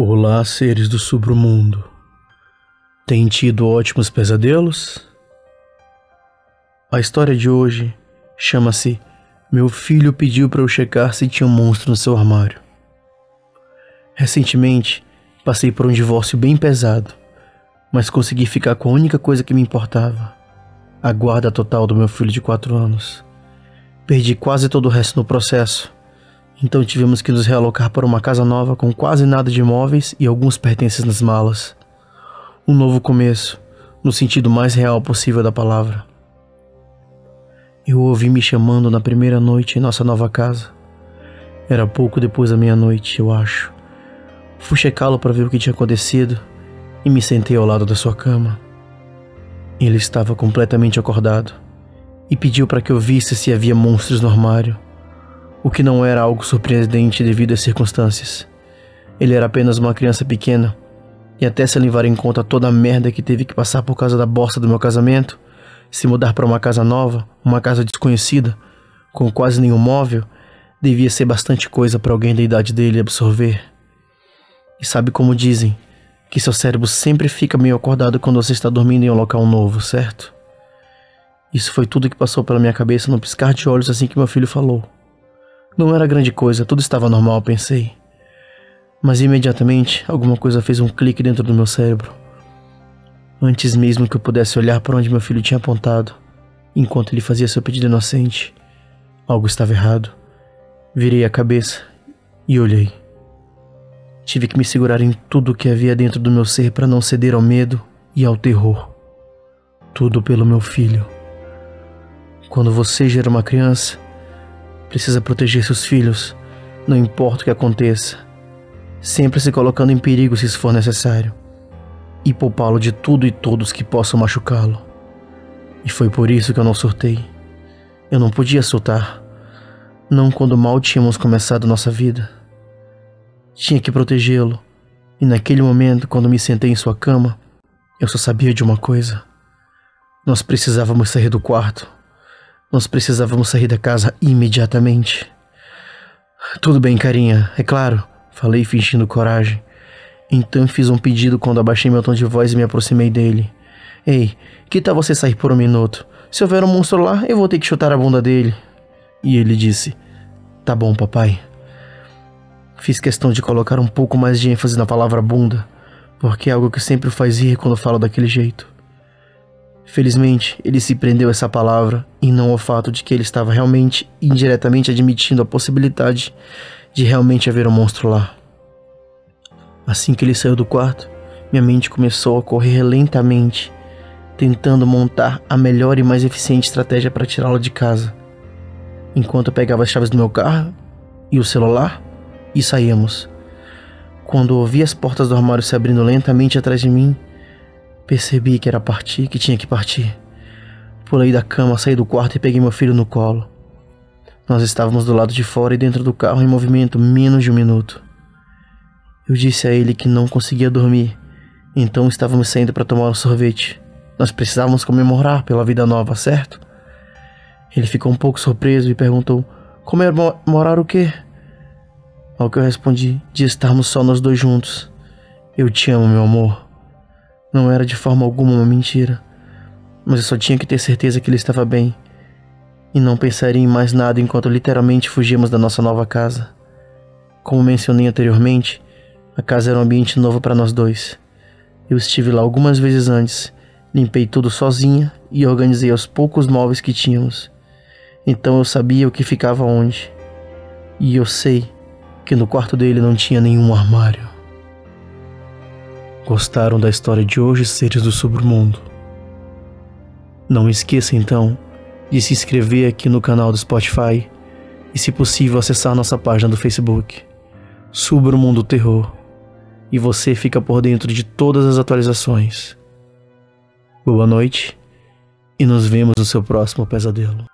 Olá, seres do submundo. Tem tido ótimos pesadelos? A história de hoje chama-se Meu filho pediu para eu checar se tinha um monstro no seu armário. Recentemente, passei por um divórcio bem pesado, mas consegui ficar com a única coisa que me importava: a guarda total do meu filho de 4 anos. Perdi quase todo o resto no processo então tivemos que nos realocar para uma casa nova com quase nada de imóveis e alguns pertences nas malas. Um novo começo, no sentido mais real possível da palavra. Eu ouvi me chamando na primeira noite em nossa nova casa. Era pouco depois da meia-noite, eu acho. Fui checá-lo para ver o que tinha acontecido e me sentei ao lado da sua cama. Ele estava completamente acordado e pediu para que eu visse se havia monstros no armário o que não era algo surpreendente devido às circunstâncias. Ele era apenas uma criança pequena, e até se levar em conta toda a merda que teve que passar por causa da bosta do meu casamento, se mudar para uma casa nova, uma casa desconhecida, com quase nenhum móvel, devia ser bastante coisa para alguém da idade dele absorver. E sabe como dizem, que seu cérebro sempre fica meio acordado quando você está dormindo em um local novo, certo? Isso foi tudo que passou pela minha cabeça num piscar de olhos assim que meu filho falou. Não era grande coisa, tudo estava normal, pensei. Mas imediatamente alguma coisa fez um clique dentro do meu cérebro. Antes mesmo que eu pudesse olhar para onde meu filho tinha apontado, enquanto ele fazia seu pedido inocente, algo estava errado. Virei a cabeça e olhei. Tive que me segurar em tudo o que havia dentro do meu ser para não ceder ao medo e ao terror. Tudo pelo meu filho. Quando você gera uma criança, precisa proteger seus filhos, não importa o que aconteça, sempre se colocando em perigo se isso for necessário, e poupá-lo de tudo e todos que possam machucá-lo. E foi por isso que eu não surtei. Eu não podia soltar, não quando mal tínhamos começado nossa vida. Tinha que protegê-lo, e naquele momento, quando me sentei em sua cama, eu só sabia de uma coisa. Nós precisávamos sair do quarto nós precisávamos sair da casa imediatamente. Tudo bem, carinha, é claro, falei fingindo coragem. Então fiz um pedido quando abaixei meu tom de voz e me aproximei dele. Ei, que tal você sair por um minuto? Se houver um monstro lá, eu vou ter que chutar a bunda dele. E ele disse: Tá bom, papai. Fiz questão de colocar um pouco mais de ênfase na palavra bunda, porque é algo que sempre faz rir quando falo daquele jeito. Felizmente, ele se prendeu a essa palavra e não ao fato de que ele estava realmente indiretamente admitindo a possibilidade de realmente haver um monstro lá. Assim que ele saiu do quarto, minha mente começou a correr lentamente, tentando montar a melhor e mais eficiente estratégia para tirá-lo de casa. Enquanto eu pegava as chaves do meu carro e o celular e saíamos. Quando ouvi as portas do armário se abrindo lentamente atrás de mim, Percebi que era partir, que tinha que partir. Pulei da cama, saí do quarto e peguei meu filho no colo. Nós estávamos do lado de fora e dentro do carro em movimento menos de um minuto. Eu disse a ele que não conseguia dormir, então estávamos saindo para tomar um sorvete. Nós precisávamos comemorar pela vida nova, certo? Ele ficou um pouco surpreso e perguntou: Comemorar o quê? Ao que eu respondi: De estarmos só nós dois juntos. Eu te amo, meu amor. Não era de forma alguma uma mentira, mas eu só tinha que ter certeza que ele estava bem e não pensaria em mais nada enquanto literalmente fugíamos da nossa nova casa. Como mencionei anteriormente, a casa era um ambiente novo para nós dois. Eu estive lá algumas vezes antes, limpei tudo sozinha e organizei os poucos móveis que tínhamos. Então eu sabia o que ficava onde. E eu sei que no quarto dele não tinha nenhum armário. Gostaram da história de hoje, seres do submundo? Não esqueça então de se inscrever aqui no canal do Spotify e, se possível, acessar nossa página do Facebook, Submundo Terror, e você fica por dentro de todas as atualizações. Boa noite e nos vemos no seu próximo pesadelo.